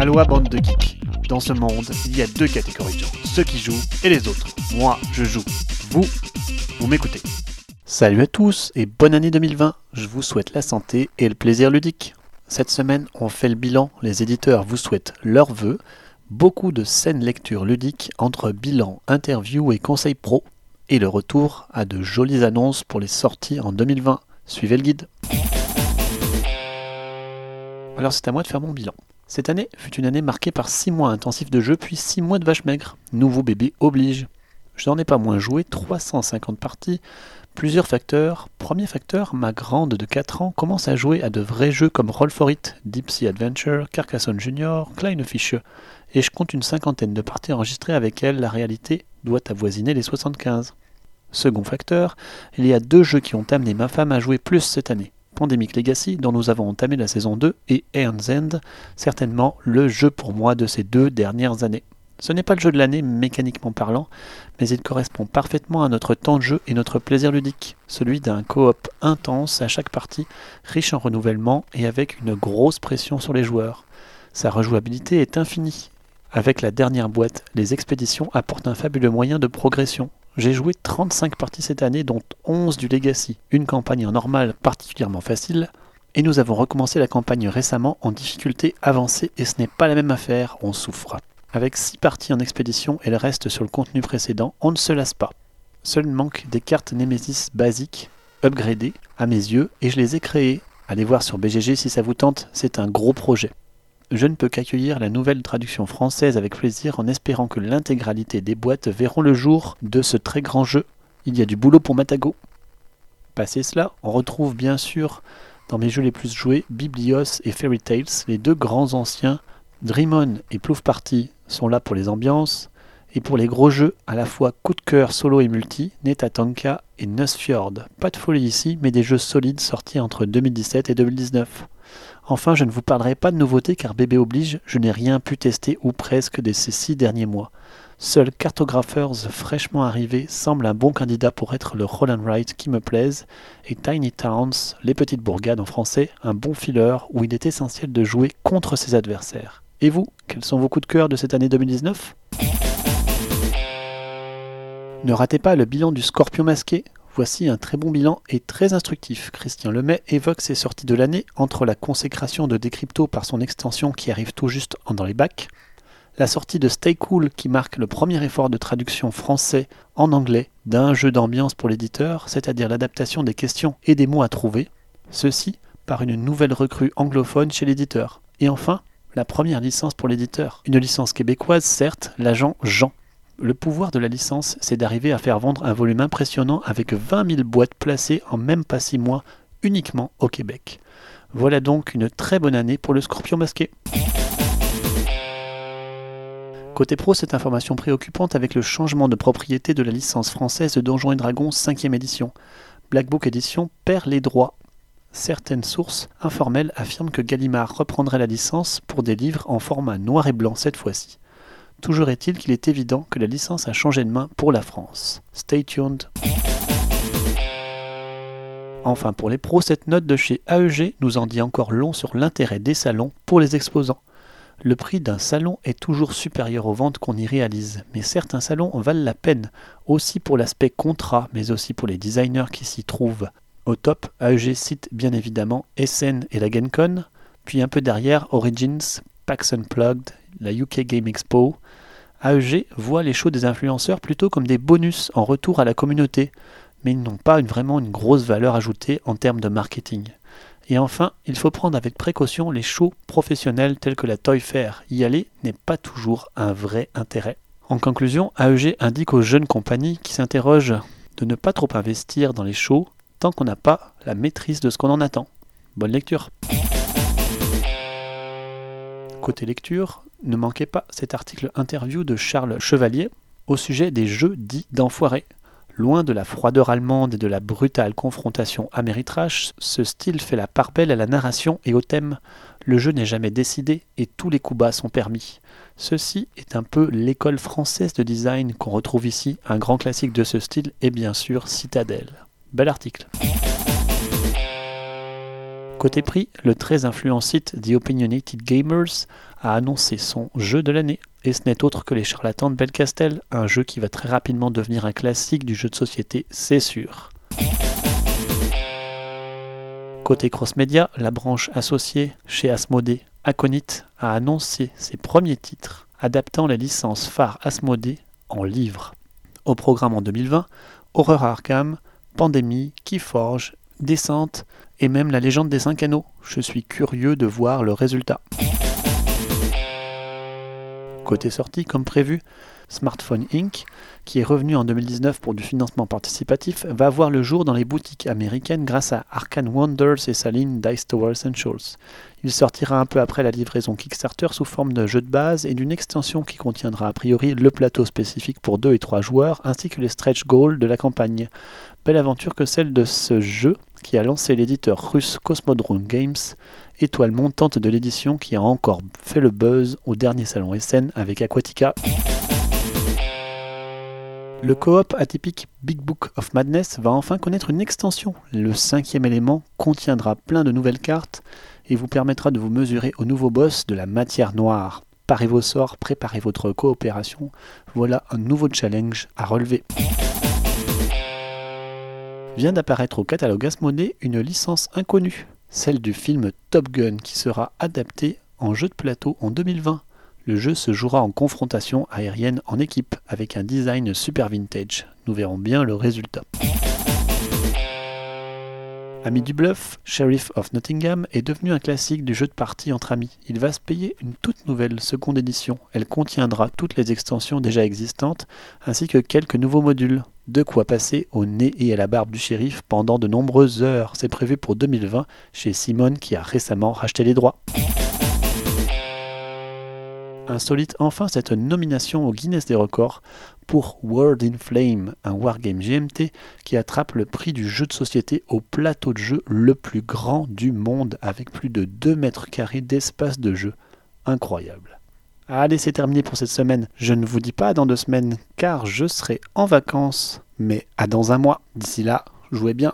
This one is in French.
Aloha bande de geeks. Dans ce monde, il y a deux catégories de gens, ceux qui jouent et les autres. Moi, je joue. Vous, vous m'écoutez. Salut à tous et bonne année 2020. Je vous souhaite la santé et le plaisir ludique. Cette semaine, on fait le bilan. Les éditeurs vous souhaitent leurs vœux. Beaucoup de scènes lecture ludiques entre bilan, interview et conseils pro. Et le retour à de jolies annonces pour les sorties en 2020. Suivez le guide. Alors c'est à moi de faire mon bilan. Cette année fut une année marquée par 6 mois intensifs de jeu puis 6 mois de vache maigre. Nouveau bébé oblige. Je n'en ai pas moins joué, 350 parties, plusieurs facteurs. Premier facteur, ma grande de 4 ans commence à jouer à de vrais jeux comme Roll for It, Deep Sea Adventure, Carcassonne Junior, Kleine Fische, et je compte une cinquantaine de parties enregistrées avec elle, la réalité doit avoisiner les 75. Second facteur, il y a deux jeux qui ont amené ma femme à jouer plus cette année. Pandemic Legacy, dont nous avons entamé la saison 2, et Aeon's End, certainement le jeu pour moi de ces deux dernières années. Ce n'est pas le jeu de l'année mécaniquement parlant, mais il correspond parfaitement à notre temps de jeu et notre plaisir ludique, celui d'un coop intense à chaque partie, riche en renouvellement et avec une grosse pression sur les joueurs. Sa rejouabilité est infinie. Avec la dernière boîte, les expéditions apportent un fabuleux moyen de progression, j'ai joué 35 parties cette année, dont 11 du Legacy, une campagne en normal particulièrement facile, et nous avons recommencé la campagne récemment en difficulté avancée, et ce n'est pas la même affaire, on souffre. Avec 6 parties en expédition et le reste sur le contenu précédent, on ne se lasse pas. Seul manque des cartes Nemesis basiques, upgradées, à mes yeux, et je les ai créées. Allez voir sur BGG si ça vous tente, c'est un gros projet je ne peux qu'accueillir la nouvelle traduction française avec plaisir en espérant que l'intégralité des boîtes verront le jour de ce très grand jeu. Il y a du boulot pour Matago. Passé cela, on retrouve bien sûr dans mes jeux les plus joués Biblios et Fairy Tales, les deux grands anciens. Dreamon et Plouf Party sont là pour les ambiances, et pour les gros jeux, à la fois coup de cœur solo et multi, Netatanka et Nussfjord. Pas de folie ici, mais des jeux solides sortis entre 2017 et 2019. Enfin, je ne vous parlerai pas de nouveautés car bébé oblige, je n'ai rien pu tester ou presque de ces six derniers mois. Seul Cartographers fraîchement arrivé semble un bon candidat pour être le roll and write qui me plaise, et Tiny Towns, les petites bourgades en français, un bon filler où il est essentiel de jouer contre ses adversaires. Et vous, quels sont vos coups de cœur de cette année 2019 Ne ratez pas le bilan du Scorpion masqué, Voici un très bon bilan et très instructif. Christian Lemay évoque ses sorties de l'année entre la consécration de Decrypto par son extension qui arrive tout juste dans les bacs, la sortie de Stay Cool qui marque le premier effort de traduction français en anglais d'un jeu d'ambiance pour l'éditeur, c'est-à-dire l'adaptation des questions et des mots à trouver, ceci par une nouvelle recrue anglophone chez l'éditeur. Et enfin, la première licence pour l'éditeur. Une licence québécoise, certes, l'agent Jean. Le pouvoir de la licence, c'est d'arriver à faire vendre un volume impressionnant avec 20 000 boîtes placées en même pas 6 mois uniquement au Québec. Voilà donc une très bonne année pour le Scorpion masqué. Côté pro, cette information préoccupante avec le changement de propriété de la licence française de Donjons et Dragons 5e édition. Black Book Edition perd les droits. Certaines sources informelles affirment que Gallimard reprendrait la licence pour des livres en format noir et blanc cette fois-ci. Toujours est-il qu'il est évident que la licence a changé de main pour la France. Stay tuned. Enfin, pour les pros, cette note de chez AEG nous en dit encore long sur l'intérêt des salons pour les exposants. Le prix d'un salon est toujours supérieur aux ventes qu'on y réalise, mais certains salons valent la peine, aussi pour l'aspect contrat, mais aussi pour les designers qui s'y trouvent. Au top, AEG cite bien évidemment SN et la GenCon, puis un peu derrière Origins, PAX Unplugged, la UK Game Expo, AEG voit les shows des influenceurs plutôt comme des bonus en retour à la communauté, mais ils n'ont pas vraiment une grosse valeur ajoutée en termes de marketing. Et enfin, il faut prendre avec précaution les shows professionnels tels que la Toy Fair. Y aller n'est pas toujours un vrai intérêt. En conclusion, AEG indique aux jeunes compagnies qui s'interrogent de ne pas trop investir dans les shows tant qu'on n'a pas la maîtrise de ce qu'on en attend. Bonne lecture Côté lecture, ne manquez pas cet article interview de Charles Chevalier au sujet des jeux dits d'enfoirés. Loin de la froideur allemande et de la brutale confrontation améritrash, ce style fait la part belle à la narration et au thème. Le jeu n'est jamais décidé et tous les coups bas sont permis. Ceci est un peu l'école française de design qu'on retrouve ici. Un grand classique de ce style est bien sûr Citadel. Bel article. Côté prix, le très influent site The Opinionated Gamers a annoncé son jeu de l'année, et ce n'est autre que Les Charlatans de Belcastel, un jeu qui va très rapidement devenir un classique du jeu de société, c'est sûr. Côté cross-média, la branche associée chez Asmodée, Aconite, a annoncé ses premiers titres, adaptant les licences phares Asmodée en livres. Au programme en 2020, Horror Arkham, Pandémie, Keyforge, Descente et même la légende des cinq anneaux. Je suis curieux de voir le résultat. Côté sortie, comme prévu, Smartphone Inc., qui est revenu en 2019 pour du financement participatif, va voir le jour dans les boutiques américaines grâce à Arcane Wonders et sa ligne Dice Tower Essentials. Il sortira un peu après la livraison Kickstarter sous forme de jeu de base et d'une extension qui contiendra a priori le plateau spécifique pour 2 et 3 joueurs ainsi que les stretch goals de la campagne. Belle aventure que celle de ce jeu qui a lancé l'éditeur russe Cosmodrome Games, étoile montante de l'édition qui a encore fait le buzz au dernier salon SN avec Aquatica. Le coop atypique Big Book of Madness va enfin connaître une extension. Le cinquième élément contiendra plein de nouvelles cartes et vous permettra de vous mesurer au nouveau boss de la matière noire. Parez vos sorts, préparez votre coopération. Voilà un nouveau challenge à relever. Vient d'apparaître au catalogue Asmodée une licence inconnue, celle du film Top Gun qui sera adapté en jeu de plateau en 2020. Le jeu se jouera en confrontation aérienne en équipe avec un design super vintage. Nous verrons bien le résultat. Ami du bluff, Sheriff of Nottingham est devenu un classique du jeu de partie entre amis. Il va se payer une toute nouvelle seconde édition. Elle contiendra toutes les extensions déjà existantes ainsi que quelques nouveaux modules. De quoi passer au nez et à la barbe du shérif pendant de nombreuses heures. C'est prévu pour 2020 chez Simone qui a récemment racheté les droits. Insolite enfin cette nomination au Guinness des records pour World in Flame, un wargame GMT qui attrape le prix du jeu de société au plateau de jeu le plus grand du monde avec plus de 2 mètres carrés d'espace de jeu. Incroyable. Allez, c'est terminé pour cette semaine. Je ne vous dis pas dans deux semaines car je serai en vacances, mais à dans un mois. D'ici là, jouez bien.